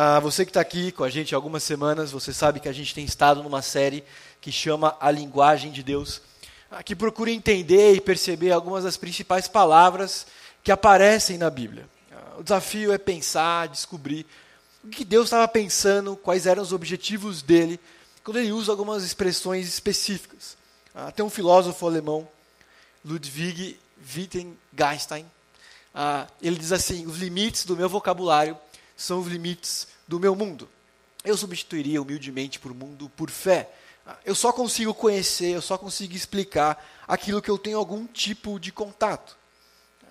Ah, você que está aqui com a gente há algumas semanas, você sabe que a gente tem estado numa série que chama A Linguagem de Deus, ah, que procura entender e perceber algumas das principais palavras que aparecem na Bíblia. Ah, o desafio é pensar, descobrir o que Deus estava pensando, quais eram os objetivos dele, quando ele usa algumas expressões específicas. Ah, tem um filósofo alemão, Ludwig Wittgenstein, ah, ele diz assim: os limites do meu vocabulário são os limites do meu mundo. Eu substituiria humildemente por mundo por fé. Eu só consigo conhecer, eu só consigo explicar aquilo que eu tenho algum tipo de contato.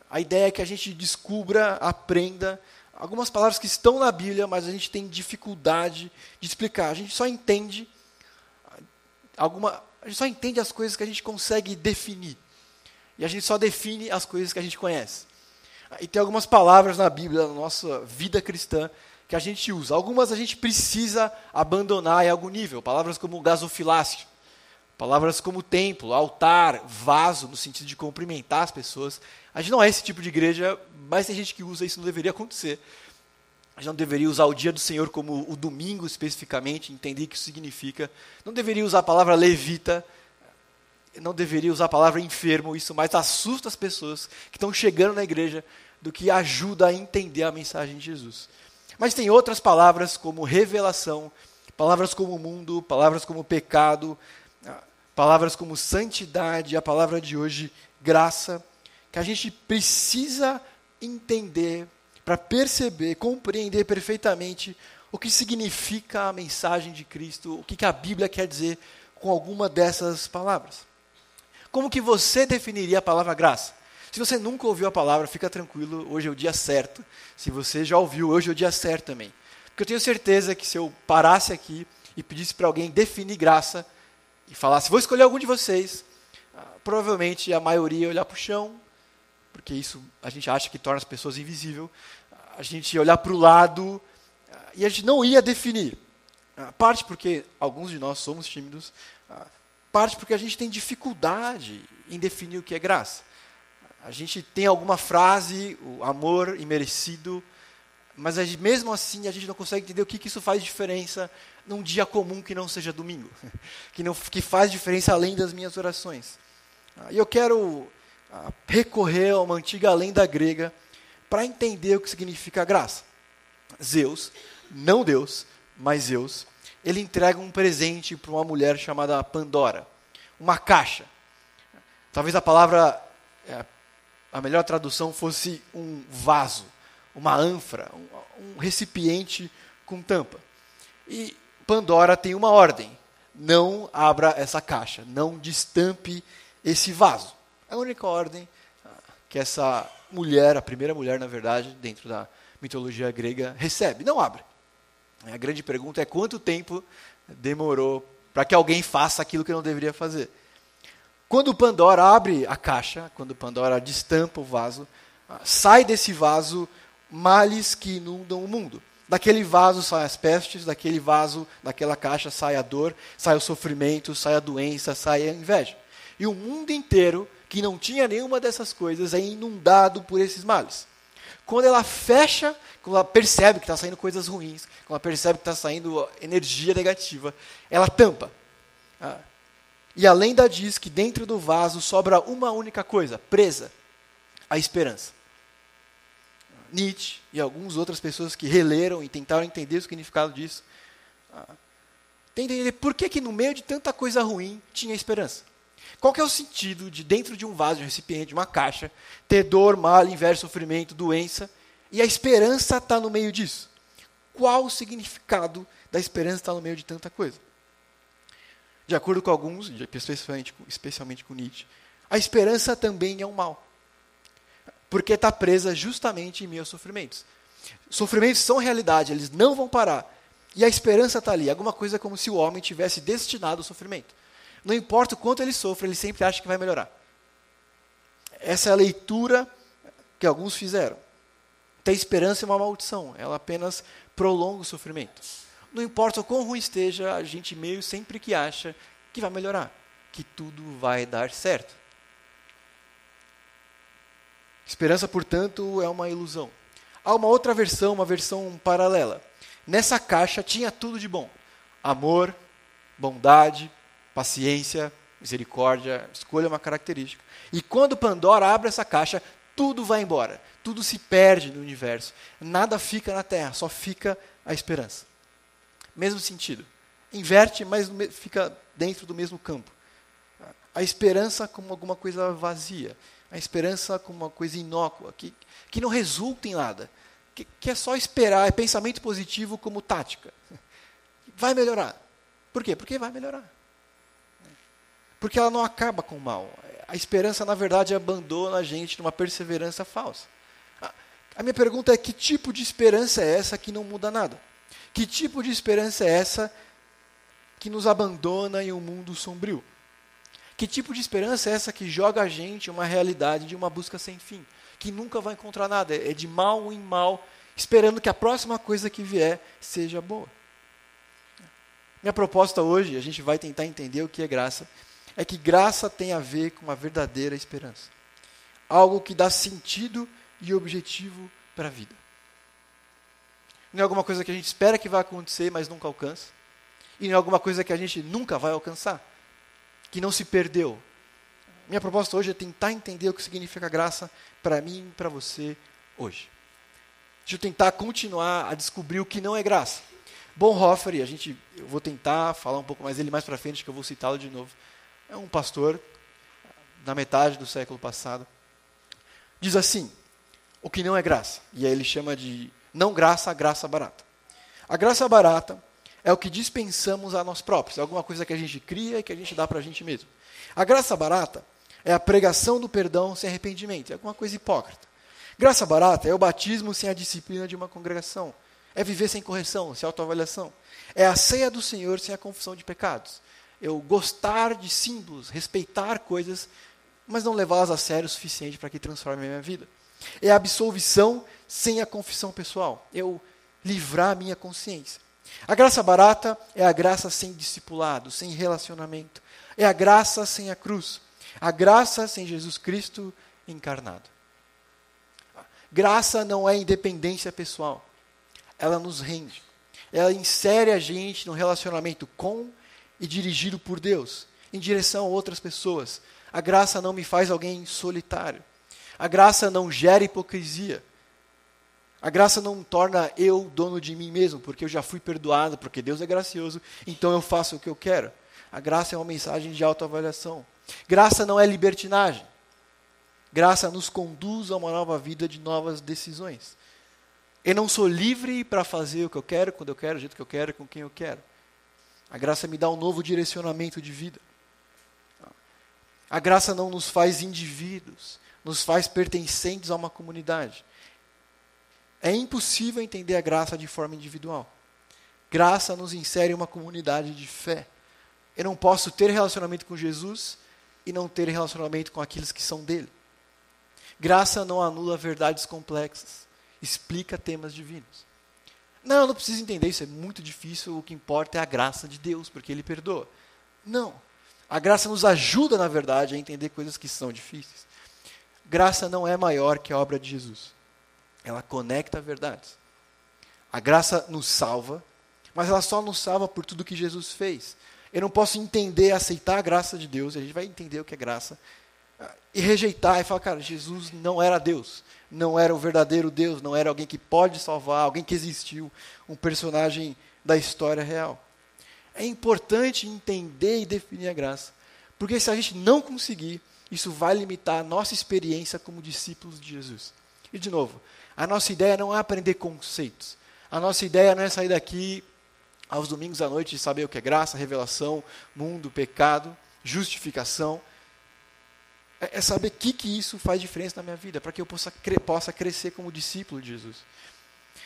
A ideia é que a gente descubra, aprenda algumas palavras que estão na Bíblia, mas a gente tem dificuldade de explicar. A gente só entende alguma, a gente só entende as coisas que a gente consegue definir. E a gente só define as coisas que a gente conhece. E tem algumas palavras na Bíblia, na nossa vida cristã, que a gente usa. Algumas a gente precisa abandonar em algum nível. Palavras como gasofilácio, palavras como templo, altar, vaso, no sentido de cumprimentar as pessoas. A gente não é esse tipo de igreja, mas tem gente que usa isso, não deveria acontecer. A gente não deveria usar o dia do Senhor como o domingo especificamente, entender o que isso significa. Não deveria usar a palavra levita, não deveria usar a palavra enfermo, isso mais assusta as pessoas que estão chegando na igreja do que ajuda a entender a mensagem de Jesus. Mas tem outras palavras como revelação, palavras como mundo, palavras como pecado, ah, palavras como santidade, a palavra de hoje, graça, que a gente precisa entender para perceber, compreender perfeitamente o que significa a mensagem de Cristo, o que a Bíblia quer dizer com alguma dessas palavras. Como que você definiria a palavra graça? Se você nunca ouviu a palavra, fica tranquilo, hoje é o dia certo. Se você já ouviu, hoje é o dia certo também. Porque eu tenho certeza que se eu parasse aqui e pedisse para alguém definir graça e falasse, vou escolher algum de vocês, ah, provavelmente a maioria ia olhar para o chão, porque isso a gente acha que torna as pessoas invisíveis. A gente ia olhar para o lado ah, e a gente não ia definir. Ah, parte porque alguns de nós somos tímidos, parte porque a gente tem dificuldade em definir o que é graça. A gente tem alguma frase, o amor imerecido, mas mesmo assim a gente não consegue entender o que, que isso faz diferença num dia comum que não seja domingo, que, não, que faz diferença além das minhas orações. Ah, e eu quero ah, recorrer a uma antiga lenda grega para entender o que significa graça. Zeus, não Deus, mas Zeus, ele entrega um presente para uma mulher chamada Pandora, uma caixa. Talvez a palavra, é, a melhor tradução fosse um vaso, uma ânfora, um, um recipiente com tampa. E Pandora tem uma ordem: não abra essa caixa, não destampe esse vaso. É a única ordem ah, que essa mulher, a primeira mulher, na verdade, dentro da mitologia grega, recebe: não abre. A grande pergunta é quanto tempo demorou para que alguém faça aquilo que não deveria fazer. Quando Pandora abre a caixa, quando Pandora destampa o vaso, sai desse vaso males que inundam o mundo. Daquele vaso saem as pestes, daquele vaso, daquela caixa sai a dor, sai o sofrimento, sai a doença, sai a inveja. E o mundo inteiro, que não tinha nenhuma dessas coisas, é inundado por esses males. Quando ela fecha, quando ela percebe que está saindo coisas ruins, quando ela percebe que está saindo energia negativa, ela tampa. Ah. E a lenda diz que dentro do vaso sobra uma única coisa, presa, a esperança. Nietzsche e algumas outras pessoas que releram e tentaram entender o significado disso, ah, tentam entender por que, que no meio de tanta coisa ruim tinha esperança. Qual que é o sentido de dentro de um vaso, de um recipiente, de uma caixa, ter dor, mal, inveja, sofrimento, doença, e a esperança está no meio disso? Qual o significado da esperança estar no meio de tanta coisa? De acordo com alguns, especialmente, especialmente com Nietzsche, a esperança também é um mal. Porque está presa justamente em meus sofrimentos. Sofrimentos são realidade, eles não vão parar. E a esperança está ali. Alguma coisa como se o homem tivesse destinado ao sofrimento. Não importa o quanto ele sofre, ele sempre acha que vai melhorar. Essa é a leitura que alguns fizeram. Ter esperança é uma maldição, ela apenas prolonga o sofrimento. Não importa o quão ruim esteja, a gente meio sempre que acha que vai melhorar, que tudo vai dar certo. Esperança, portanto, é uma ilusão. Há uma outra versão, uma versão paralela, nessa caixa tinha tudo de bom: amor, bondade, paciência, misericórdia, escolha uma característica. E quando Pandora abre essa caixa, tudo vai embora, tudo se perde no universo, nada fica na Terra, só fica a esperança. Mesmo sentido. Inverte, mas fica dentro do mesmo campo. A esperança como alguma coisa vazia, a esperança como uma coisa inócua, que, que não resulta em nada, que, que é só esperar, é pensamento positivo como tática. Vai melhorar. Por quê? Porque vai melhorar. Porque ela não acaba com o mal. A esperança, na verdade, abandona a gente numa perseverança falsa. A minha pergunta é: que tipo de esperança é essa que não muda nada? Que tipo de esperança é essa que nos abandona em um mundo sombrio? Que tipo de esperança é essa que joga a gente uma realidade de uma busca sem fim? Que nunca vai encontrar nada, é de mal em mal, esperando que a próxima coisa que vier seja boa. Minha proposta hoje, a gente vai tentar entender o que é graça, é que graça tem a ver com uma verdadeira esperança. Algo que dá sentido e objetivo para a vida. Não é alguma coisa que a gente espera que vai acontecer, mas nunca alcança. E não é alguma coisa que a gente nunca vai alcançar, que não se perdeu. Minha proposta hoje é tentar entender o que significa graça para mim e para você hoje. Deixa eu tentar continuar a descobrir o que não é graça. Bonhoeffer, a gente, eu vou tentar falar um pouco mais dele mais para frente, que eu vou citá-lo de novo. É um pastor na metade do século passado. Diz assim: o que não é graça. E aí ele chama de não graça a graça barata. A graça barata é o que dispensamos a nós próprios, é alguma coisa que a gente cria e que a gente dá para a gente mesmo. A graça barata é a pregação do perdão sem arrependimento, é alguma coisa hipócrita. Graça barata é o batismo sem a disciplina de uma congregação. É viver sem correção, sem autoavaliação. É a ceia do Senhor sem a confissão de pecados. Eu gostar de símbolos, respeitar coisas, mas não levá-las a sério o suficiente para que transforme a minha vida. É a absolvição sem a confissão pessoal. Eu livrar a minha consciência. A graça barata é a graça sem discipulado, sem relacionamento. É a graça sem a cruz. A graça sem Jesus Cristo encarnado. Graça não é independência pessoal ela nos rende. Ela insere a gente num relacionamento com e dirigido por Deus, em direção a outras pessoas. A graça não me faz alguém solitário. A graça não gera hipocrisia. A graça não torna eu dono de mim mesmo, porque eu já fui perdoado, porque Deus é gracioso, então eu faço o que eu quero. A graça é uma mensagem de autoavaliação. Graça não é libertinagem. Graça nos conduz a uma nova vida de novas decisões. Eu não sou livre para fazer o que eu quero, quando eu quero, do jeito que eu quero, com quem eu quero. A graça me dá um novo direcionamento de vida. A graça não nos faz indivíduos, nos faz pertencentes a uma comunidade. É impossível entender a graça de forma individual. Graça nos insere em uma comunidade de fé. Eu não posso ter relacionamento com Jesus e não ter relacionamento com aqueles que são dele. Graça não anula verdades complexas explica temas divinos. Não, eu não preciso entender isso, é muito difícil, o que importa é a graça de Deus, porque Ele perdoa. Não. A graça nos ajuda, na verdade, a entender coisas que são difíceis. Graça não é maior que a obra de Jesus. Ela conecta verdades. A graça nos salva, mas ela só nos salva por tudo que Jesus fez. Eu não posso entender, aceitar a graça de Deus, a gente vai entender o que é graça, e rejeitar e falar, cara, Jesus não era Deus não era o verdadeiro Deus, não era alguém que pode salvar, alguém que existiu, um personagem da história real. É importante entender e definir a graça, porque se a gente não conseguir, isso vai limitar a nossa experiência como discípulos de Jesus. E de novo, a nossa ideia não é aprender conceitos. A nossa ideia não é sair daqui aos domingos à noite e saber o que é graça, revelação, mundo, pecado, justificação é, é saber o que, que isso faz diferença na minha vida, para que eu possa, cre possa crescer como discípulo de Jesus.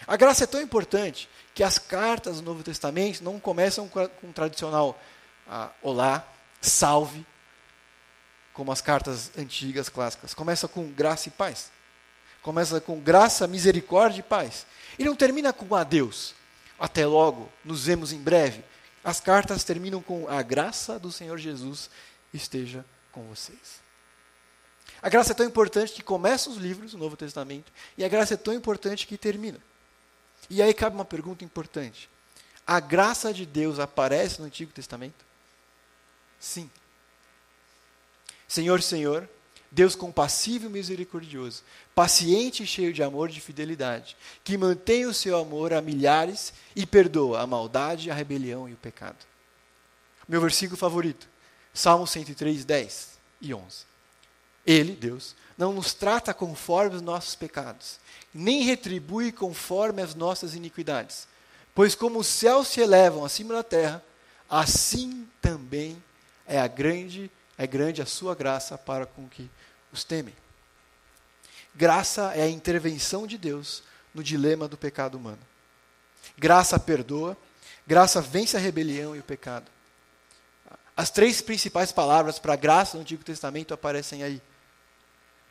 A graça é tão importante que as cartas do Novo Testamento não começam com, com o tradicional ah, olá, salve, como as cartas antigas, clássicas. Começa com graça e paz. Começa com graça, misericórdia e paz. E não termina com adeus. Até logo, nos vemos em breve. As cartas terminam com a graça do Senhor Jesus esteja com vocês. A graça é tão importante que começa os livros do Novo Testamento e a graça é tão importante que termina. E aí cabe uma pergunta importante: a graça de Deus aparece no Antigo Testamento? Sim. Senhor, Senhor, Deus compassivo e misericordioso, paciente e cheio de amor e de fidelidade, que mantém o seu amor a milhares e perdoa a maldade, a rebelião e o pecado. Meu versículo favorito, Salmo 103, 10 e 11. Ele, Deus, não nos trata conforme os nossos pecados, nem retribui conforme as nossas iniquidades. Pois como os céus se elevam acima da terra, assim também é a grande é grande a sua graça para com que os temem. Graça é a intervenção de Deus no dilema do pecado humano. Graça perdoa, graça vence a rebelião e o pecado. As três principais palavras para graça no Antigo Testamento aparecem aí: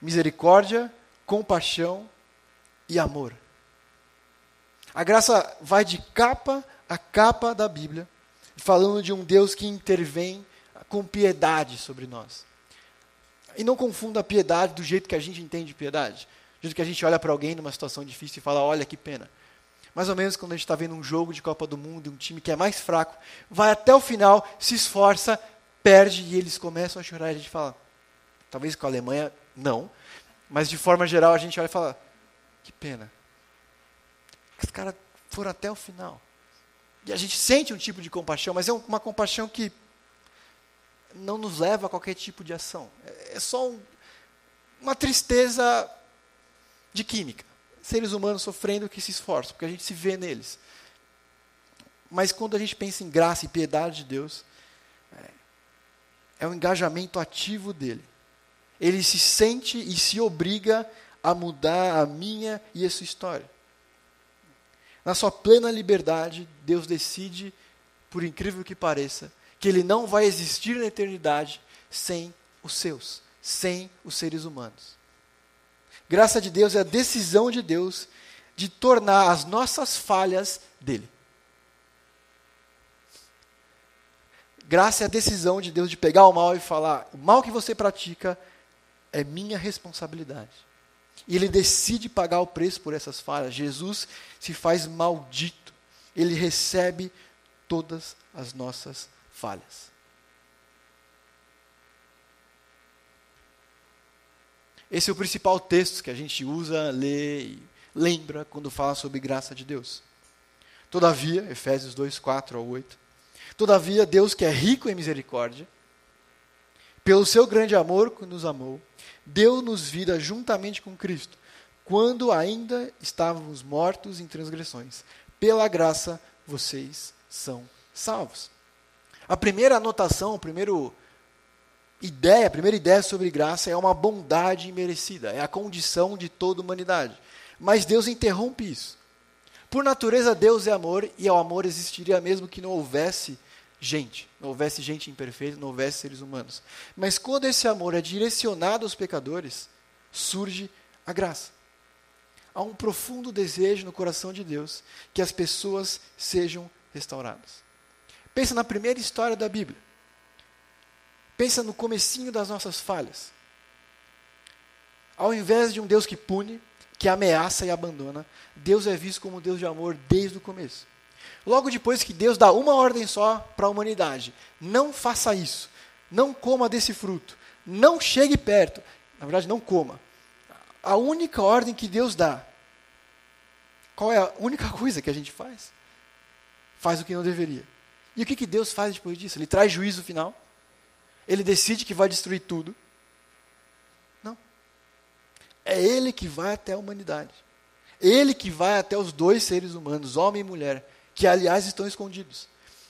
misericórdia, compaixão e amor. A graça vai de capa a capa da Bíblia, falando de um Deus que intervém com piedade sobre nós. E não confunda a piedade do jeito que a gente entende piedade. Do jeito que a gente olha para alguém numa situação difícil e fala, olha que pena. Mais ou menos quando a gente está vendo um jogo de Copa do Mundo, um time que é mais fraco, vai até o final, se esforça, perde e eles começam a chorar e a gente fala, talvez com a Alemanha, não. Mas de forma geral a gente olha e fala, que pena. Os caras foram até o final. E a gente sente um tipo de compaixão, mas é uma compaixão que não nos leva a qualquer tipo de ação. É, é só um, uma tristeza de química. Seres humanos sofrendo que se esforçam, porque a gente se vê neles. Mas quando a gente pensa em graça e piedade de Deus, é, é um engajamento ativo dele. Ele se sente e se obriga a mudar a minha e a sua história. Na sua plena liberdade, Deus decide, por incrível que pareça, que ele não vai existir na eternidade sem os seus, sem os seres humanos. Graça de Deus é a decisão de Deus de tornar as nossas falhas dele. Graça é a decisão de Deus de pegar o mal e falar: o mal que você pratica é minha responsabilidade. E ele decide pagar o preço por essas falhas. Jesus se faz maldito. Ele recebe todas as nossas falhas. Esse é o principal texto que a gente usa, lê e lembra quando fala sobre graça de Deus. Todavia, Efésios 2, 4 ao 8. Todavia, Deus que é rico em misericórdia, pelo seu grande amor que nos amou, deu-nos vida juntamente com Cristo, quando ainda estávamos mortos em transgressões. Pela graça, vocês são salvos. A primeira anotação, a primeira ideia, a primeira ideia sobre graça é uma bondade imerecida, é a condição de toda a humanidade. Mas Deus interrompe isso. Por natureza, Deus é amor e o amor existiria mesmo que não houvesse gente, não houvesse gente imperfeita, não houvesse seres humanos. Mas quando esse amor é direcionado aos pecadores, surge a graça. Há um profundo desejo no coração de Deus que as pessoas sejam restauradas. Pensa na primeira história da Bíblia. Pensa no comecinho das nossas falhas. Ao invés de um Deus que pune, que ameaça e abandona, Deus é visto como um Deus de amor desde o começo. Logo depois que Deus dá uma ordem só para a humanidade: não faça isso, não coma desse fruto, não chegue perto. Na verdade, não coma. A única ordem que Deus dá, qual é a única coisa que a gente faz? Faz o que não deveria. E o que, que Deus faz depois disso? Ele traz juízo final? Ele decide que vai destruir tudo? Não. É Ele que vai até a humanidade. Ele que vai até os dois seres humanos, homem e mulher, que aliás estão escondidos.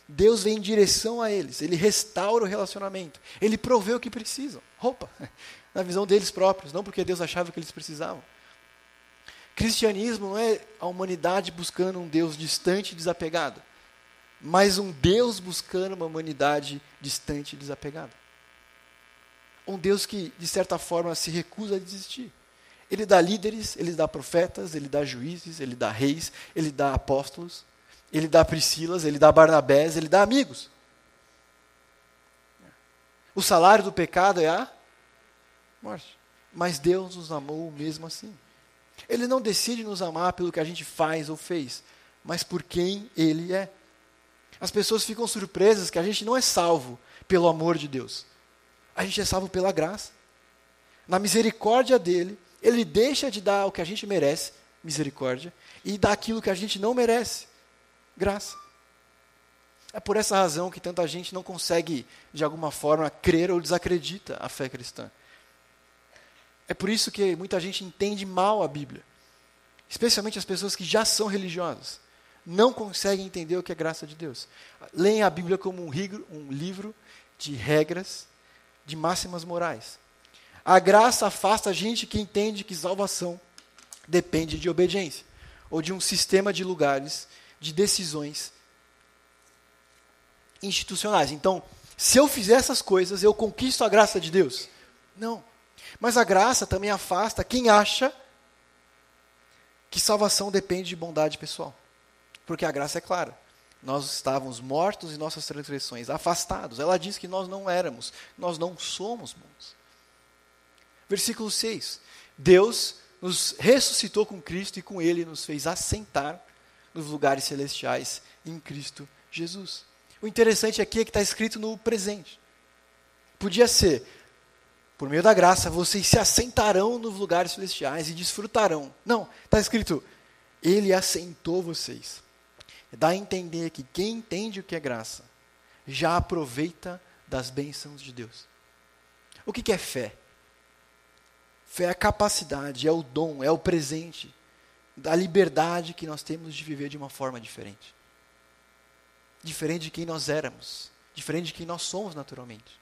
Deus vem em direção a eles, ele restaura o relacionamento, ele provê o que precisam. Roupa, na visão deles próprios, não porque Deus achava que eles precisavam. Cristianismo não é a humanidade buscando um Deus distante e desapegado mas um Deus buscando uma humanidade distante e desapegada. Um Deus que, de certa forma, se recusa a desistir. Ele dá líderes, ele dá profetas, ele dá juízes, ele dá reis, ele dá apóstolos, ele dá Priscilas, ele dá Barnabés, ele dá amigos. O salário do pecado é a morte. Mas Deus nos amou mesmo assim. Ele não decide nos amar pelo que a gente faz ou fez, mas por quem Ele é. As pessoas ficam surpresas que a gente não é salvo pelo amor de Deus. A gente é salvo pela graça. Na misericórdia dele, ele deixa de dar o que a gente merece, misericórdia, e dá aquilo que a gente não merece, graça. É por essa razão que tanta gente não consegue, de alguma forma, crer ou desacredita a fé cristã. É por isso que muita gente entende mal a Bíblia. Especialmente as pessoas que já são religiosas. Não conseguem entender o que é graça de Deus. Leem a Bíblia como um, um livro de regras, de máximas morais. A graça afasta a gente que entende que salvação depende de obediência, ou de um sistema de lugares, de decisões institucionais. Então, se eu fizer essas coisas, eu conquisto a graça de Deus? Não. Mas a graça também afasta quem acha que salvação depende de bondade pessoal. Porque a graça é clara. Nós estávamos mortos em nossas transgressões, afastados. Ela diz que nós não éramos, nós não somos bons. Versículo 6. Deus nos ressuscitou com Cristo e com Ele nos fez assentar nos lugares celestiais em Cristo Jesus. O interessante aqui é que está escrito no presente. Podia ser, por meio da graça, vocês se assentarão nos lugares celestiais e desfrutarão. Não, está escrito, Ele assentou vocês. Dá a entender que quem entende o que é graça já aproveita das bênçãos de Deus. O que, que é fé? Fé é a capacidade, é o dom, é o presente da liberdade que nós temos de viver de uma forma diferente diferente de quem nós éramos, diferente de quem nós somos naturalmente.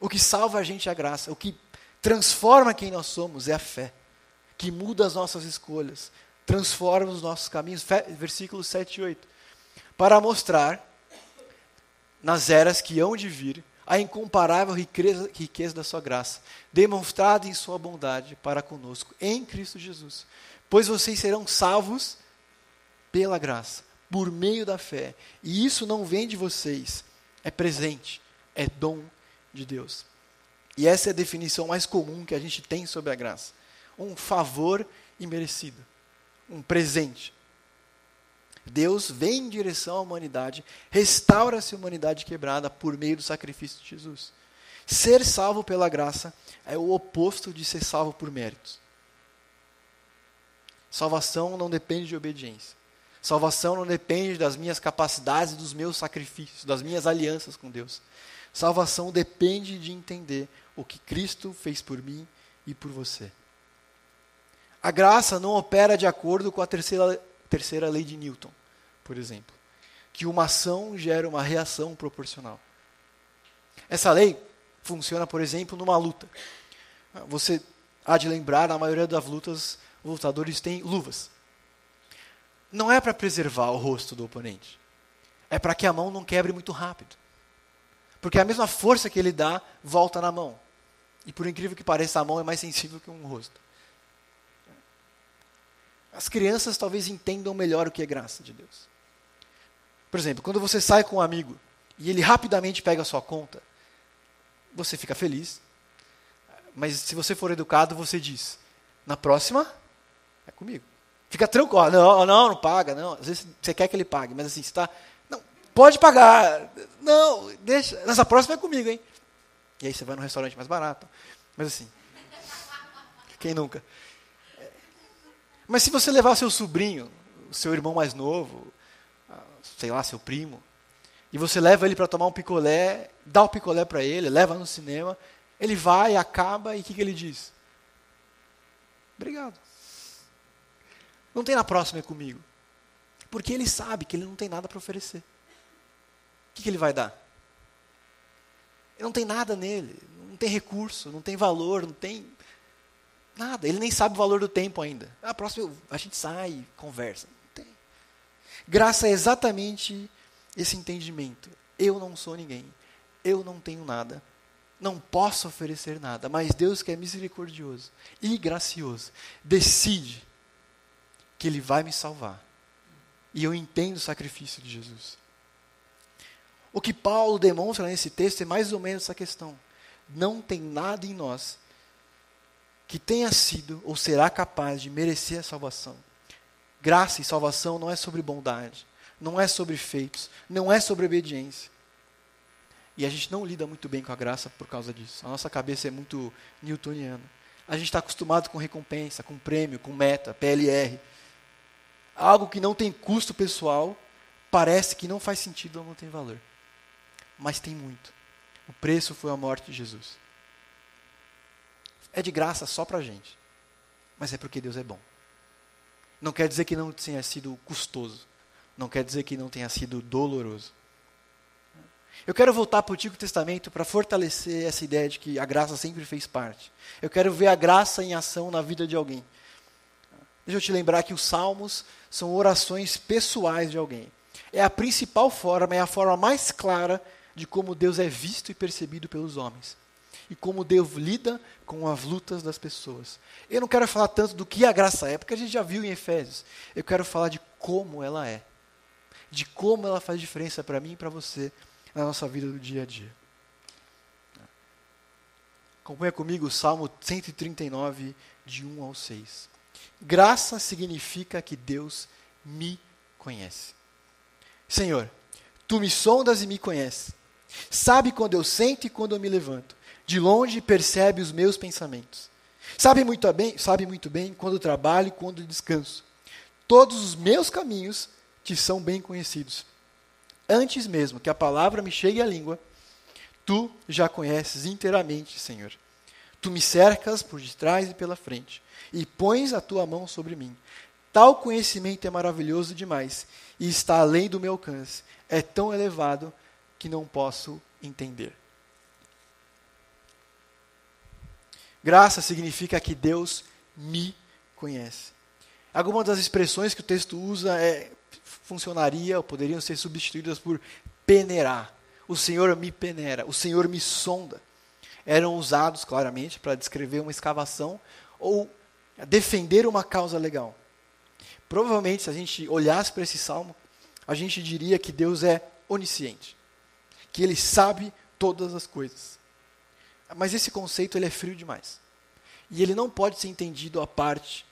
O que salva a gente é a graça, o que transforma quem nós somos é a fé, que muda as nossas escolhas, transforma os nossos caminhos. Versículos 7 e 8. Para mostrar, nas eras que hão de vir, a incomparável riqueza, riqueza da sua graça, demonstrada em sua bondade para conosco, em Cristo Jesus. Pois vocês serão salvos pela graça, por meio da fé. E isso não vem de vocês, é presente, é dom de Deus. E essa é a definição mais comum que a gente tem sobre a graça: um favor imerecido, um presente. Deus vem em direção à humanidade, restaura-se a humanidade quebrada por meio do sacrifício de Jesus. Ser salvo pela graça é o oposto de ser salvo por méritos. Salvação não depende de obediência. Salvação não depende das minhas capacidades dos meus sacrifícios, das minhas alianças com Deus. Salvação depende de entender o que Cristo fez por mim e por você. A graça não opera de acordo com a terceira, terceira lei de Newton, por exemplo, que uma ação gera uma reação proporcional. Essa lei funciona, por exemplo, numa luta. Você há de lembrar, na maioria das lutas, os lutadores têm luvas não é para preservar o rosto do oponente. É para que a mão não quebre muito rápido. Porque a mesma força que ele dá volta na mão. E por incrível que pareça, a mão é mais sensível que um rosto. As crianças talvez entendam melhor o que é graça de Deus. Por exemplo, quando você sai com um amigo e ele rapidamente pega a sua conta, você fica feliz. Mas se você for educado, você diz: na próxima, é comigo. Fica tranquilo. Não, não, não paga. Não. Às vezes você quer que ele pague, mas assim, está. Não, pode pagar. Não, deixa. Nessa próxima é comigo, hein? E aí você vai num restaurante mais barato. Mas assim. Quem nunca? Mas se você levar seu sobrinho, seu irmão mais novo, sei lá, seu primo, e você leva ele para tomar um picolé, dá o picolé para ele, leva no cinema, ele vai, acaba e o que, que ele diz? Obrigado. Não tem na próxima é comigo. Porque ele sabe que ele não tem nada para oferecer. O que, que ele vai dar? Ele não tem nada nele, não tem recurso, não tem valor, não tem nada. Ele nem sabe o valor do tempo ainda. A próxima a gente sai, conversa. Não tem. Graça é exatamente esse entendimento. Eu não sou ninguém. Eu não tenho nada. Não posso oferecer nada. Mas Deus, que é misericordioso e gracioso, decide que Ele vai me salvar. E eu entendo o sacrifício de Jesus. O que Paulo demonstra nesse texto é mais ou menos essa questão. Não tem nada em nós que tenha sido ou será capaz de merecer a salvação. Graça e salvação não é sobre bondade, não é sobre feitos, não é sobre obediência. E a gente não lida muito bem com a graça por causa disso. A nossa cabeça é muito newtoniana. A gente está acostumado com recompensa, com prêmio, com meta, PLR. Algo que não tem custo pessoal, parece que não faz sentido ou não tem valor. Mas tem muito. O preço foi a morte de Jesus. É de graça só para a gente. Mas é porque Deus é bom. Não quer dizer que não tenha sido custoso. Não quer dizer que não tenha sido doloroso. Eu quero voltar para o Antigo Testamento para fortalecer essa ideia de que a graça sempre fez parte. Eu quero ver a graça em ação na vida de alguém. Deixa eu te lembrar que os salmos são orações pessoais de alguém. É a principal forma, é a forma mais clara de como Deus é visto e percebido pelos homens. E como Deus lida com as lutas das pessoas. Eu não quero falar tanto do que a graça é, porque a gente já viu em Efésios. Eu quero falar de como ela é. De como ela faz diferença para mim e para você na nossa vida do dia a dia. Acompanha comigo o Salmo 139, de 1 ao 6. Graça significa que Deus me conhece. Senhor, tu me sondas e me conheces. Sabe quando eu sento e quando eu me levanto. De longe percebe os meus pensamentos. Sabe muito bem, sabe muito bem quando trabalho e quando descanso. Todos os meus caminhos te são bem conhecidos. Antes mesmo que a palavra me chegue à língua, tu já conheces inteiramente, Senhor. Tu me cercas por detrás e pela frente, e pões a tua mão sobre mim. Tal conhecimento é maravilhoso demais e está além do meu alcance. É tão elevado que não posso entender. Graça significa que Deus me conhece. Algumas das expressões que o texto usa é funcionaria ou poderiam ser substituídas por peneirar. O Senhor me peneira, o Senhor me sonda. Eram usados claramente para descrever uma escavação ou defender uma causa legal. Provavelmente, se a gente olhasse para esse salmo, a gente diria que Deus é onisciente, que Ele sabe todas as coisas. Mas esse conceito ele é frio demais. E ele não pode ser entendido à parte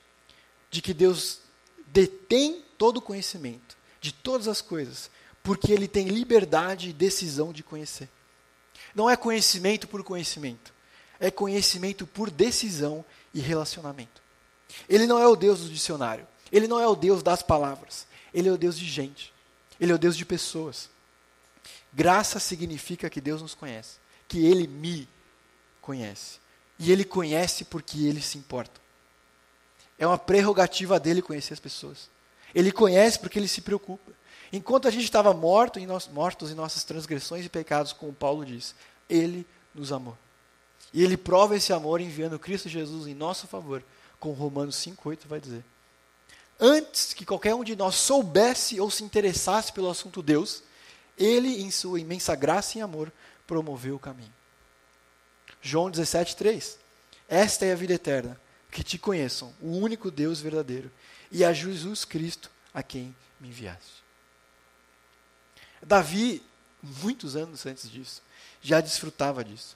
de que Deus detém todo o conhecimento de todas as coisas, porque ele tem liberdade e decisão de conhecer. Não é conhecimento por conhecimento, é conhecimento por decisão e relacionamento. Ele não é o Deus do dicionário, ele não é o Deus das palavras, ele é o Deus de gente, ele é o Deus de pessoas. Graça significa que Deus nos conhece, que ele me conhece. E ele conhece porque ele se importa. É uma prerrogativa dele conhecer as pessoas. Ele conhece porque ele se preocupa. Enquanto a gente estava morto em nós, mortos em nossas transgressões e pecados, como Paulo diz, ele nos amou. E ele prova esse amor enviando Cristo Jesus em nosso favor, como Romanos 5,8 vai dizer. Antes que qualquer um de nós soubesse ou se interessasse pelo assunto Deus, ele, em sua imensa graça e amor, promoveu o caminho. João 17,3. Esta é a vida eterna, que te conheçam, o único Deus verdadeiro, e a Jesus Cristo a quem me enviaste. Davi, muitos anos antes disso, já desfrutava disso.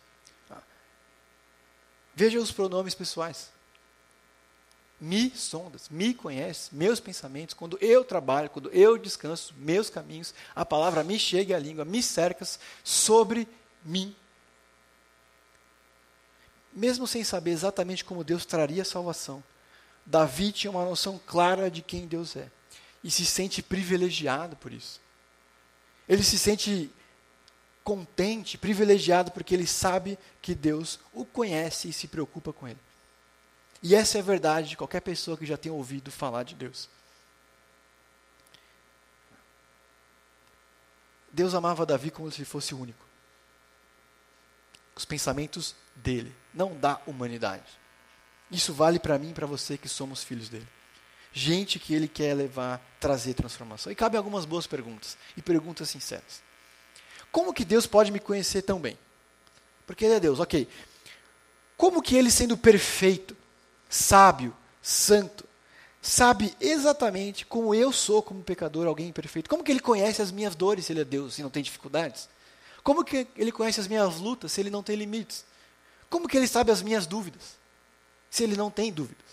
Veja os pronomes pessoais. Me sondas, me conhece, meus pensamentos, quando eu trabalho, quando eu descanso, meus caminhos, a palavra me chega à língua, me cercas sobre mim. Mesmo sem saber exatamente como Deus traria a salvação, Davi tinha uma noção clara de quem Deus é e se sente privilegiado por isso. Ele se sente contente, privilegiado, porque ele sabe que Deus o conhece e se preocupa com ele. E essa é a verdade de qualquer pessoa que já tenha ouvido falar de Deus. Deus amava Davi como se fosse único. Os pensamentos dele, não da humanidade. Isso vale para mim e para você que somos filhos dele. Gente que ele quer levar, trazer transformação. E cabe algumas boas perguntas, e perguntas sinceras. Como que Deus pode me conhecer tão bem? Porque ele é Deus, ok. Como que ele, sendo perfeito, sábio, santo, sabe exatamente como eu sou como pecador, alguém imperfeito? Como que ele conhece as minhas dores se ele é Deus e não tem dificuldades? Como que ele conhece as minhas lutas se ele não tem limites? Como que ele sabe as minhas dúvidas? se ele não tem dúvidas?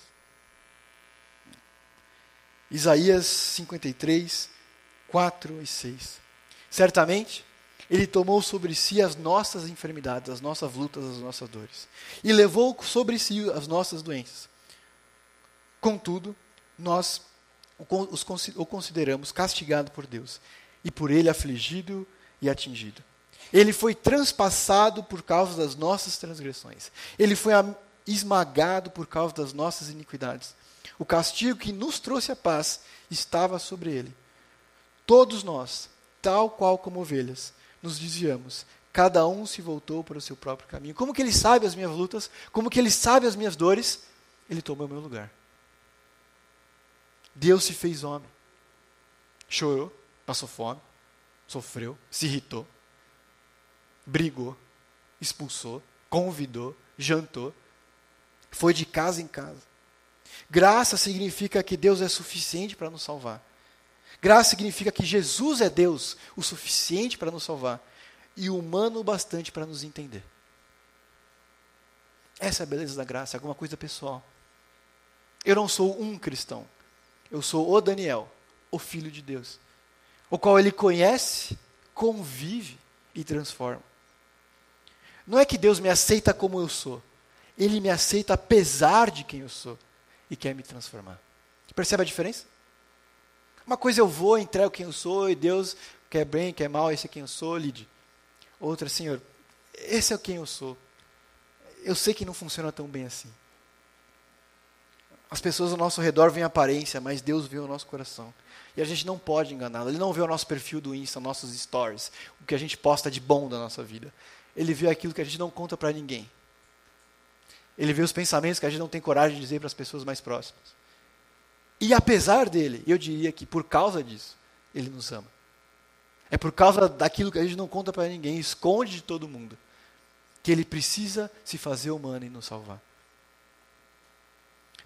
Isaías 53, 4 e 6. Certamente, ele tomou sobre si as nossas enfermidades, as nossas lutas, as nossas dores, e levou sobre si as nossas doenças. Contudo, nós o consideramos castigado por Deus, e por ele afligido e atingido. Ele foi transpassado por causa das nossas transgressões. Ele foi esmagado por causa das nossas iniquidades. O castigo que nos trouxe a paz estava sobre ele. Todos nós, tal qual como ovelhas, nos desviamos. Cada um se voltou para o seu próprio caminho. Como que ele sabe as minhas lutas? Como que ele sabe as minhas dores? Ele tomou meu lugar. Deus se fez homem. Chorou, passou fome, sofreu, se irritou, brigou, expulsou, convidou, jantou, foi de casa em casa. Graça significa que Deus é suficiente para nos salvar. Graça significa que Jesus é Deus o suficiente para nos salvar e humano o bastante para nos entender. Essa é a beleza da graça, é alguma coisa pessoal. Eu não sou um cristão. Eu sou o Daniel, o filho de Deus, o qual ele conhece, convive e transforma. Não é que Deus me aceita como eu sou, ele me aceita apesar de quem eu sou e quer me transformar. Percebe a diferença? Uma coisa eu vou, entrego quem eu sou e Deus quer bem, quer mal, esse é quem eu sou, lide. Outra, Senhor, esse é quem eu sou. Eu sei que não funciona tão bem assim. As pessoas ao nosso redor veem aparência, mas Deus vê o nosso coração. E a gente não pode enganá-lo. Ele não vê o nosso perfil do Insta, nossos stories, o que a gente posta de bom da nossa vida. Ele vê aquilo que a gente não conta para ninguém. Ele vê os pensamentos que a gente não tem coragem de dizer para as pessoas mais próximas. E apesar dele, eu diria que por causa disso, ele nos ama. É por causa daquilo que a gente não conta para ninguém, esconde de todo mundo, que ele precisa se fazer humano e nos salvar.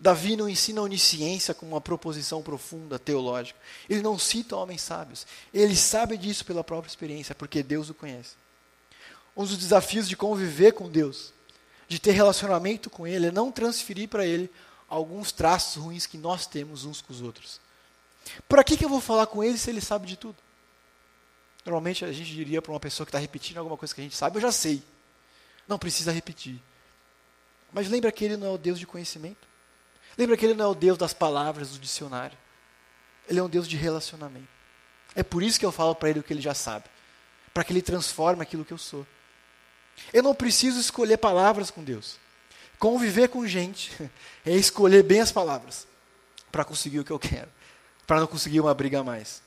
Davi não ensina a onisciência com uma proposição profunda, teológica. Ele não cita homens sábios. Ele sabe disso pela própria experiência, porque Deus o conhece. Um dos desafios de conviver com Deus, de ter relacionamento com Ele, é não transferir para Ele alguns traços ruins que nós temos uns com os outros. Para que, que eu vou falar com Ele se Ele sabe de tudo? Normalmente a gente diria para uma pessoa que está repetindo alguma coisa que a gente sabe, eu já sei. Não precisa repetir. Mas lembra que Ele não é o Deus de conhecimento. Lembra que Ele não é o Deus das palavras do dicionário. Ele é um Deus de relacionamento. É por isso que eu falo para Ele o que Ele já sabe. Para que Ele transforme aquilo que eu sou. Eu não preciso escolher palavras com Deus. Conviver com gente é escolher bem as palavras para conseguir o que eu quero. Para não conseguir uma briga mais.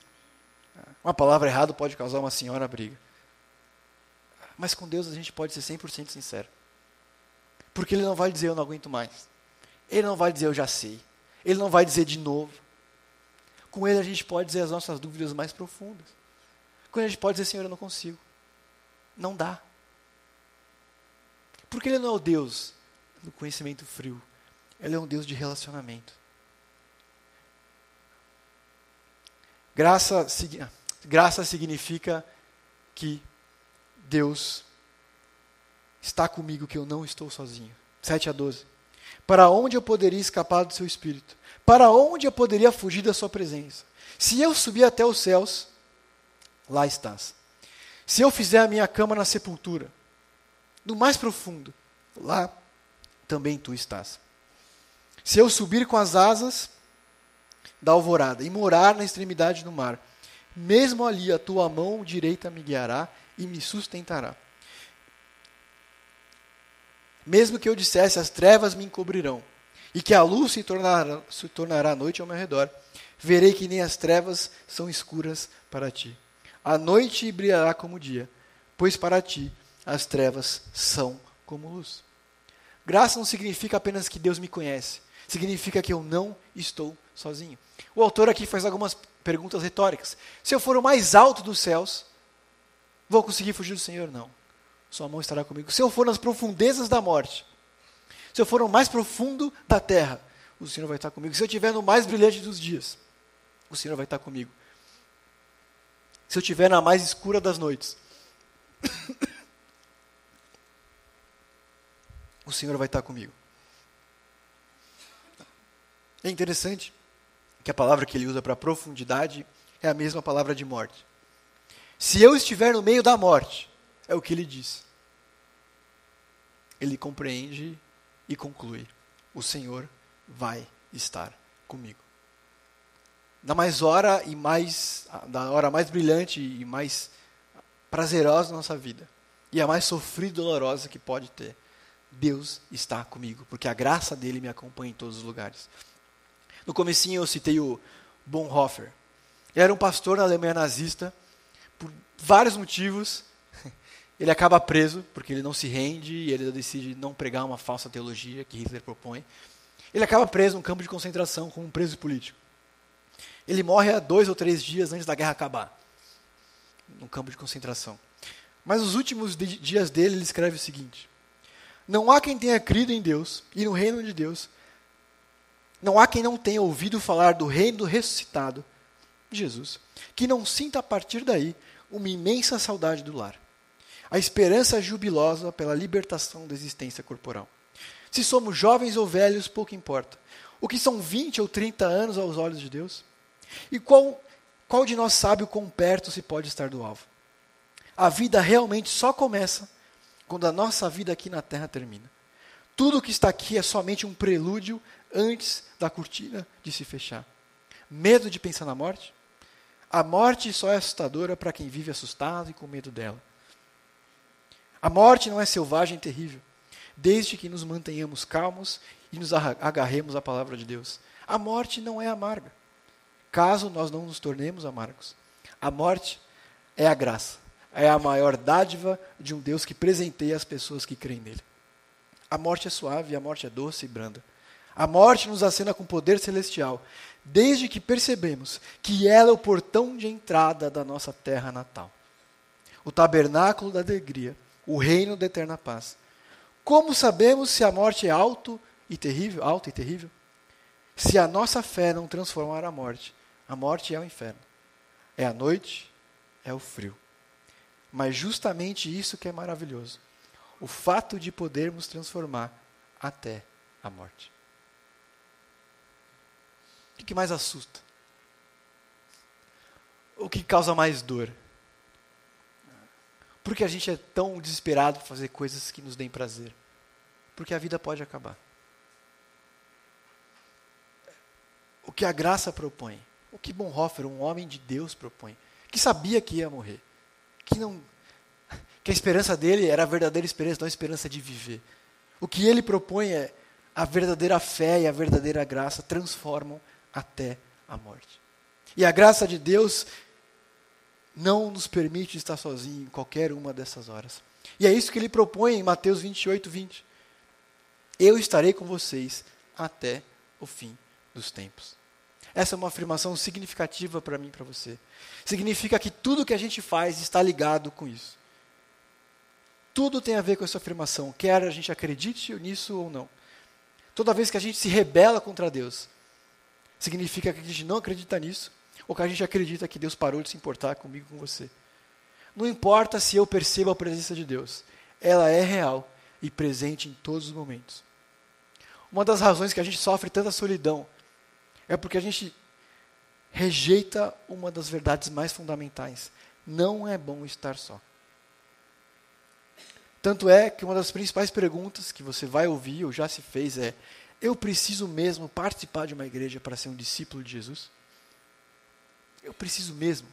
Uma palavra errada pode causar uma senhora briga. Mas com Deus a gente pode ser 100% sincero. Porque Ele não vai dizer eu não aguento mais. Ele não vai dizer eu já sei. Ele não vai dizer de novo. Com ele a gente pode dizer as nossas dúvidas mais profundas. Com ele a gente pode dizer, Senhor, eu não consigo. Não dá. Porque ele não é o Deus do conhecimento frio. Ele é um Deus de relacionamento. Graça, graça significa que Deus está comigo, que eu não estou sozinho. 7 a 12. Para onde eu poderia escapar do seu espírito? Para onde eu poderia fugir da sua presença? Se eu subir até os céus, lá estás. Se eu fizer a minha cama na sepultura, no mais profundo, lá também tu estás. Se eu subir com as asas da alvorada e morar na extremidade do mar, mesmo ali a tua mão direita me guiará e me sustentará. Mesmo que eu dissesse, as trevas me encobrirão, e que a luz se tornará, se tornará noite ao meu redor, verei que nem as trevas são escuras para ti. A noite brilhará como o dia, pois para ti as trevas são como luz. Graça não significa apenas que Deus me conhece, significa que eu não estou sozinho. O autor aqui faz algumas perguntas retóricas. Se eu for o mais alto dos céus, vou conseguir fugir do Senhor? Não sua mão estará comigo. Se eu for nas profundezas da morte, se eu for no mais profundo da terra, o Senhor vai estar comigo. Se eu estiver no mais brilhante dos dias, o Senhor vai estar comigo. Se eu estiver na mais escura das noites, o Senhor vai estar comigo. É interessante que a palavra que ele usa para profundidade é a mesma palavra de morte. Se eu estiver no meio da morte, é o que ele diz. Ele compreende e conclui: o Senhor vai estar comigo. Da mais hora e mais da hora mais brilhante e mais prazerosa da nossa vida, e a mais sofrida e dolorosa que pode ter, Deus está comigo, porque a graça dele me acompanha em todos os lugares. No comecinho eu citei o Bonhoeffer. Ele era um pastor na Alemanha nazista, por vários motivos. Ele acaba preso, porque ele não se rende e ele decide não pregar uma falsa teologia que Hitler propõe. Ele acaba preso num campo de concentração como um preso político. Ele morre há dois ou três dias antes da guerra acabar, num campo de concentração. Mas nos últimos dias dele, ele escreve o seguinte: Não há quem tenha crido em Deus e no reino de Deus não há quem não tenha ouvido falar do reino do ressuscitado, Jesus, que não sinta a partir daí uma imensa saudade do lar. A esperança jubilosa pela libertação da existência corporal. Se somos jovens ou velhos, pouco importa. O que são 20 ou 30 anos aos olhos de Deus? E qual, qual de nós sabe o quão perto se pode estar do alvo? A vida realmente só começa quando a nossa vida aqui na terra termina. Tudo que está aqui é somente um prelúdio antes da cortina de se fechar. Medo de pensar na morte? A morte só é assustadora para quem vive assustado e com medo dela. A morte não é selvagem e terrível, desde que nos mantenhamos calmos e nos agarremos à palavra de Deus. A morte não é amarga, caso nós não nos tornemos amargos. A morte é a graça, é a maior dádiva de um Deus que presenteia as pessoas que creem nele. A morte é suave, a morte é doce e branda. A morte nos acena com poder celestial, desde que percebemos que ela é o portão de entrada da nossa terra natal. O tabernáculo da alegria, o reino da eterna paz. Como sabemos se a morte é alto e terrível, alta e terrível? Se a nossa fé não transformar a morte, a morte é o inferno. É a noite, é o frio. Mas justamente isso que é maravilhoso. O fato de podermos transformar até a morte. O que mais assusta? O que causa mais dor? Por que a gente é tão desesperado por fazer coisas que nos deem prazer? Porque a vida pode acabar. O que a graça propõe? O que Bonhoeffer, um homem de Deus, propõe? Que sabia que ia morrer. Que não que a esperança dele era a verdadeira esperança, não a esperança de viver. O que ele propõe é a verdadeira fé e a verdadeira graça transformam até a morte. E a graça de Deus não nos permite estar sozinhos em qualquer uma dessas horas. E é isso que ele propõe em Mateus 28, 20. Eu estarei com vocês até o fim dos tempos. Essa é uma afirmação significativa para mim e para você. Significa que tudo que a gente faz está ligado com isso. Tudo tem a ver com essa afirmação, quer a gente acredite nisso ou não. Toda vez que a gente se rebela contra Deus, significa que a gente não acredita nisso, ou que a gente acredita que Deus parou de se importar comigo com você. Não importa se eu percebo a presença de Deus, ela é real e presente em todos os momentos. Uma das razões que a gente sofre tanta solidão é porque a gente rejeita uma das verdades mais fundamentais. Não é bom estar só. Tanto é que uma das principais perguntas que você vai ouvir ou já se fez é: eu preciso mesmo participar de uma igreja para ser um discípulo de Jesus? Eu preciso mesmo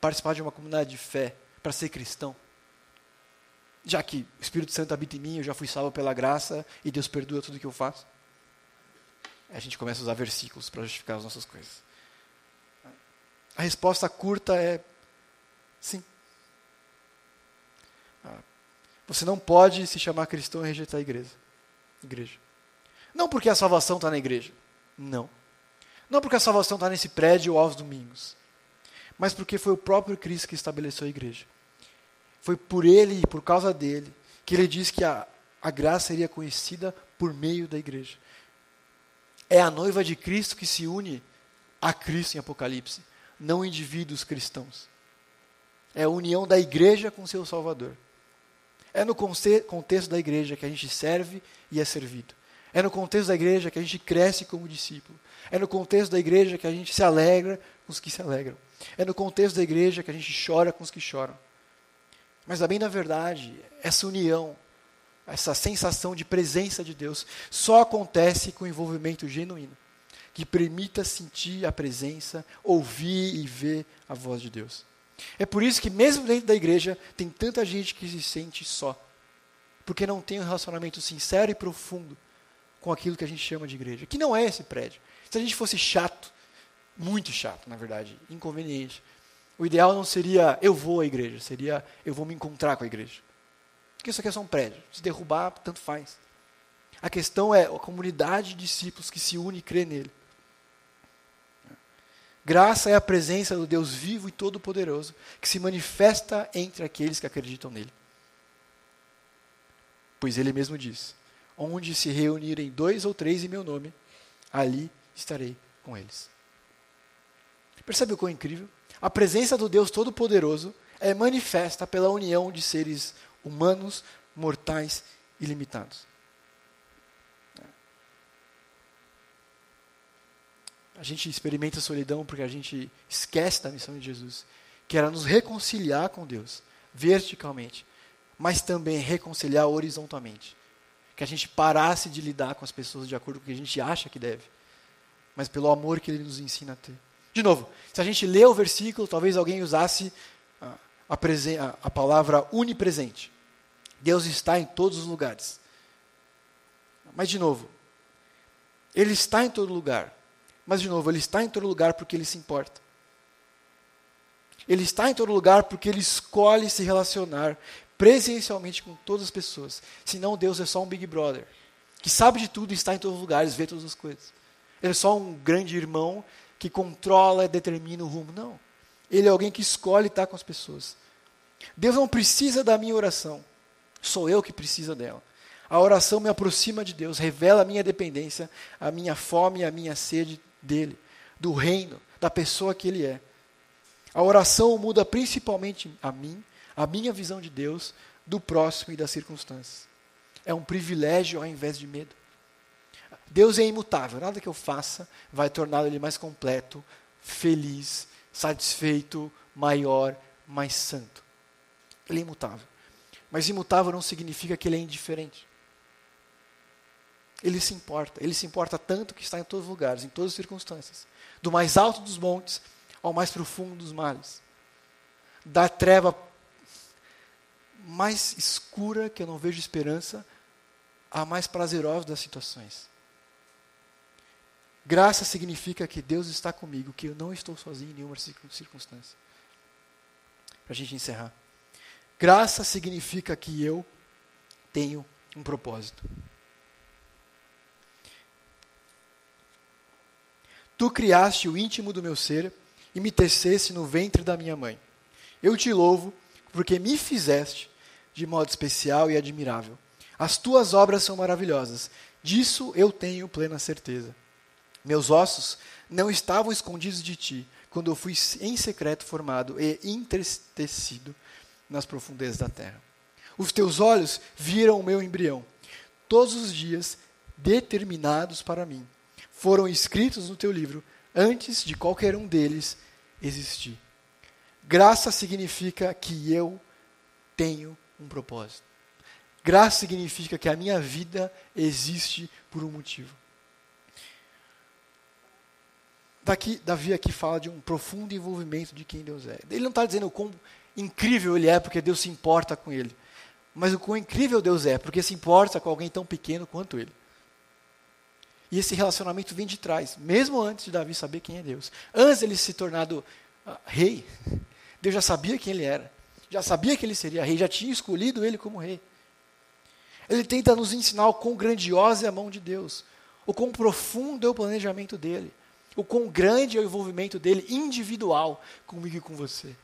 participar de uma comunidade de fé para ser cristão? Já que o Espírito Santo habita em mim, eu já fui salvo pela graça e Deus perdoa tudo que eu faço? A gente começa a usar versículos para justificar as nossas coisas. A resposta curta é sim. Ah, você não pode se chamar cristão e rejeitar a igreja. igreja. Não porque a salvação está na igreja. Não. Não porque a salvação está nesse prédio aos domingos. Mas porque foi o próprio Cristo que estabeleceu a igreja. Foi por ele e por causa dele que ele diz que a, a graça seria conhecida por meio da igreja. É a noiva de Cristo que se une a Cristo em Apocalipse, não indivíduos cristãos. É a união da igreja com seu Salvador. É no contexto da igreja que a gente serve e é servido. É no contexto da igreja que a gente cresce como discípulo. É no contexto da igreja que a gente se alegra com os que se alegram. É no contexto da igreja que a gente chora com os que choram. Mas, bem na verdade, essa união, essa sensação de presença de Deus, só acontece com envolvimento genuíno, que permita sentir a presença, ouvir e ver a voz de Deus. É por isso que, mesmo dentro da igreja, tem tanta gente que se sente só, porque não tem um relacionamento sincero e profundo com aquilo que a gente chama de igreja, que não é esse prédio. Se a gente fosse chato, muito chato, na verdade, inconveniente, o ideal não seria eu vou à igreja, seria eu vou me encontrar com a igreja. Porque isso aqui é só um prédio. Se derrubar, tanto faz. A questão é a comunidade de discípulos que se une e crê nele. Graça é a presença do Deus vivo e todo-poderoso que se manifesta entre aqueles que acreditam nele. Pois ele mesmo diz: Onde se reunirem dois ou três em meu nome, ali estarei com eles. Percebe o quão incrível? A presença do Deus Todo-Poderoso é manifesta pela união de seres humanos, mortais e limitados. A gente experimenta solidão porque a gente esquece da missão de Jesus, que era nos reconciliar com Deus, verticalmente, mas também reconciliar horizontalmente. Que a gente parasse de lidar com as pessoas de acordo com o que a gente acha que deve, mas pelo amor que Ele nos ensina a ter. De novo, se a gente lê o versículo, talvez alguém usasse a, a, palavra unipresente. Deus está em todos os lugares. Mas, de novo, Ele está em todo lugar. Mas, de novo, Ele está em todo lugar porque Ele se importa. Ele está em todo lugar porque Ele escolhe se relacionar presencialmente com todas as pessoas. Senão, Deus é só um Big Brother, que sabe de tudo e está em todos os lugares, vê todas as coisas. Ele é só um grande irmão que controla e determina o rumo. Não. Ele é alguém que escolhe estar com as pessoas. Deus não precisa da minha oração. Sou eu que preciso dela. A oração me aproxima de Deus, revela a minha dependência, a minha fome e a minha sede dele, do reino, da pessoa que ele é. A oração muda principalmente a mim, a minha visão de Deus, do próximo e das circunstâncias. É um privilégio ao invés de medo. Deus é imutável, nada que eu faça vai torná-lo mais completo, feliz, satisfeito, maior, mais santo. Ele é imutável. Mas imutável não significa que ele é indiferente. Ele se importa. Ele se importa tanto que está em todos os lugares, em todas as circunstâncias. Do mais alto dos montes ao mais profundo dos males. Da treva mais escura, que eu não vejo esperança, à mais prazerosa das situações. Graça significa que Deus está comigo, que eu não estou sozinho em nenhuma circunstância. Para a gente encerrar. Graça significa que eu tenho um propósito. Tu criaste o íntimo do meu ser e me teceste no ventre da minha mãe. Eu te louvo porque me fizeste de modo especial e admirável. As tuas obras são maravilhosas. Disso eu tenho plena certeza. Meus ossos não estavam escondidos de ti, quando eu fui em secreto formado e entristecido nas profundezas da terra. Os teus olhos viram o meu embrião. Todos os dias determinados para mim foram escritos no teu livro antes de qualquer um deles existir. Graça significa que eu tenho um propósito. Graça significa que a minha vida existe por um motivo. Daqui, Davi aqui fala de um profundo envolvimento de quem Deus é. Ele não está dizendo o quão incrível ele é porque Deus se importa com ele. Mas o quão incrível Deus é porque se importa com alguém tão pequeno quanto ele. E esse relacionamento vem de trás, mesmo antes de Davi saber quem é Deus. Antes de ele se tornado uh, rei, Deus já sabia quem ele era. Já sabia que ele seria rei, já tinha escolhido ele como rei. Ele tenta nos ensinar o quão grandiosa é a mão de Deus, o quão profundo é o planejamento dele o quão grande é o envolvimento dele individual comigo e com você.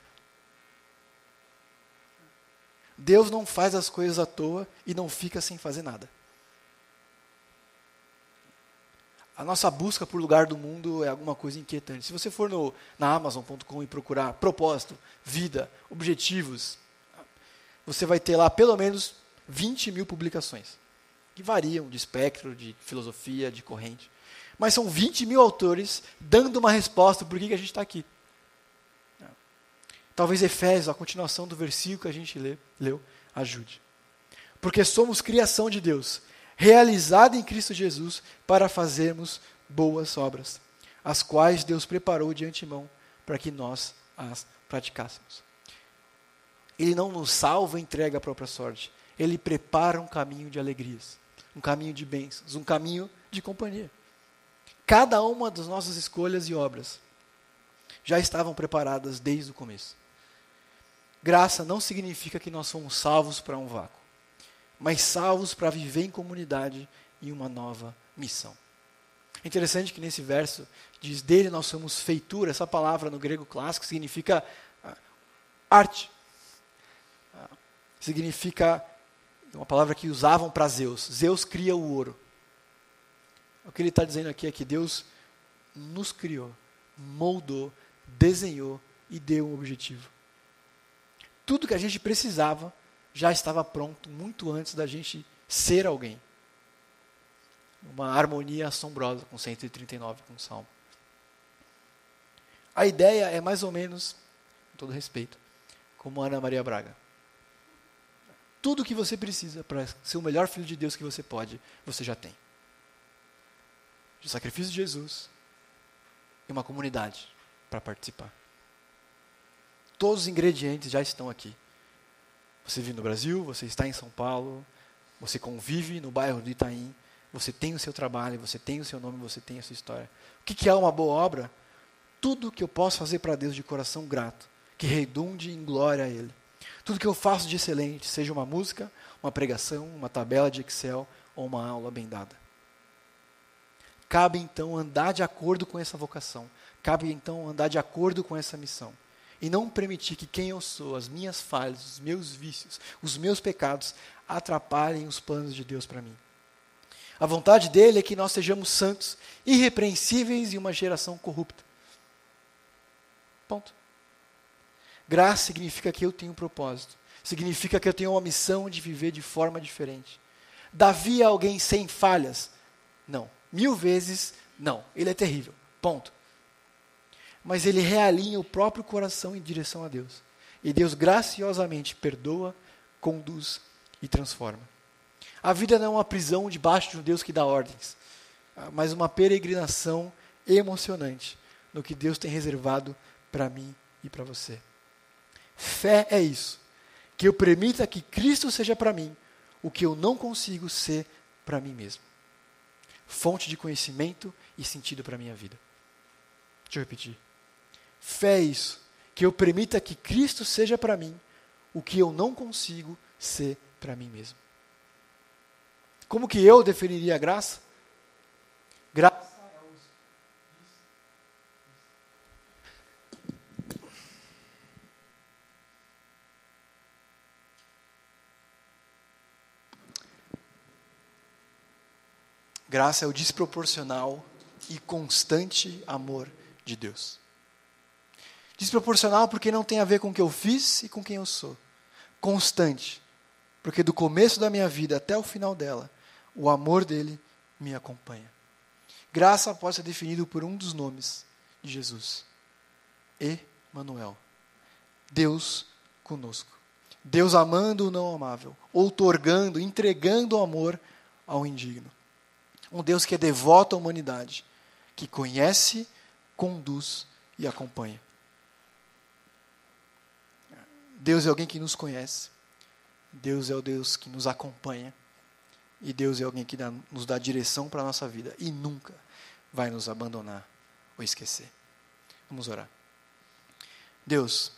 Deus não faz as coisas à toa e não fica sem fazer nada. A nossa busca por lugar do mundo é alguma coisa inquietante. Se você for no, na Amazon.com e procurar propósito, vida, objetivos, você vai ter lá pelo menos 20 mil publicações que variam de espectro, de filosofia, de corrente. Mas são 20 mil autores dando uma resposta por que, que a gente está aqui. Talvez Efésios, a continuação do versículo que a gente lê, leu, ajude. Porque somos criação de Deus, realizada em Cristo Jesus para fazermos boas obras, as quais Deus preparou de antemão para que nós as praticássemos. Ele não nos salva e entrega a própria sorte. Ele prepara um caminho de alegrias, um caminho de bênçãos, um caminho de companhia. Cada uma das nossas escolhas e obras já estavam preparadas desde o começo. Graça não significa que nós fomos salvos para um vácuo, mas salvos para viver em comunidade em uma nova missão. É interessante que nesse verso diz: dele nós somos feitura. Essa palavra no grego clássico significa uh, arte. Uh, significa uma palavra que usavam para Zeus. Zeus cria o ouro. O que ele está dizendo aqui é que Deus nos criou, moldou, desenhou e deu um objetivo tudo que a gente precisava já estava pronto muito antes da gente ser alguém. Uma harmonia assombrosa com 139, com o Salmo. A ideia é mais ou menos, com todo respeito, como Ana Maria Braga. Tudo que você precisa para ser o melhor filho de Deus que você pode, você já tem. O sacrifício de Jesus e uma comunidade para participar. Todos os ingredientes já estão aqui. Você vive no Brasil, você está em São Paulo, você convive no bairro do Itaim, você tem o seu trabalho, você tem o seu nome, você tem a sua história. O que é uma boa obra? Tudo que eu posso fazer para Deus de coração grato, que redunde em glória a Ele. Tudo que eu faço de excelente, seja uma música, uma pregação, uma tabela de Excel ou uma aula bem dada. Cabe então andar de acordo com essa vocação. Cabe então andar de acordo com essa missão e não permitir que quem eu sou, as minhas falhas, os meus vícios, os meus pecados atrapalhem os planos de Deus para mim. A vontade dele é que nós sejamos santos, irrepreensíveis em uma geração corrupta. Ponto. Graça significa que eu tenho um propósito. Significa que eu tenho uma missão de viver de forma diferente. Davi é alguém sem falhas? Não. Mil vezes não. Ele é terrível. Ponto mas ele realinha o próprio coração em direção a Deus. E Deus graciosamente perdoa, conduz e transforma. A vida não é uma prisão debaixo de um Deus que dá ordens, mas uma peregrinação emocionante no que Deus tem reservado para mim e para você. Fé é isso, que eu permita que Cristo seja para mim o que eu não consigo ser para mim mesmo. Fonte de conhecimento e sentido para a minha vida. Deixa eu repetir. Fé é isso, que eu permita que Cristo seja para mim o que eu não consigo ser para mim mesmo. Como que eu definiria a graça? Graça é o desproporcional e constante amor de Deus. Desproporcional porque não tem a ver com o que eu fiz e com quem eu sou. Constante, porque do começo da minha vida até o final dela, o amor dele me acompanha. Graça pode ser definido por um dos nomes de Jesus. Emanuel. Deus conosco. Deus amando o não amável, outorgando, entregando o amor ao indigno. Um Deus que é devoto à humanidade, que conhece, conduz e acompanha. Deus é alguém que nos conhece. Deus é o Deus que nos acompanha. E Deus é alguém que dá, nos dá direção para a nossa vida e nunca vai nos abandonar ou esquecer. Vamos orar. Deus,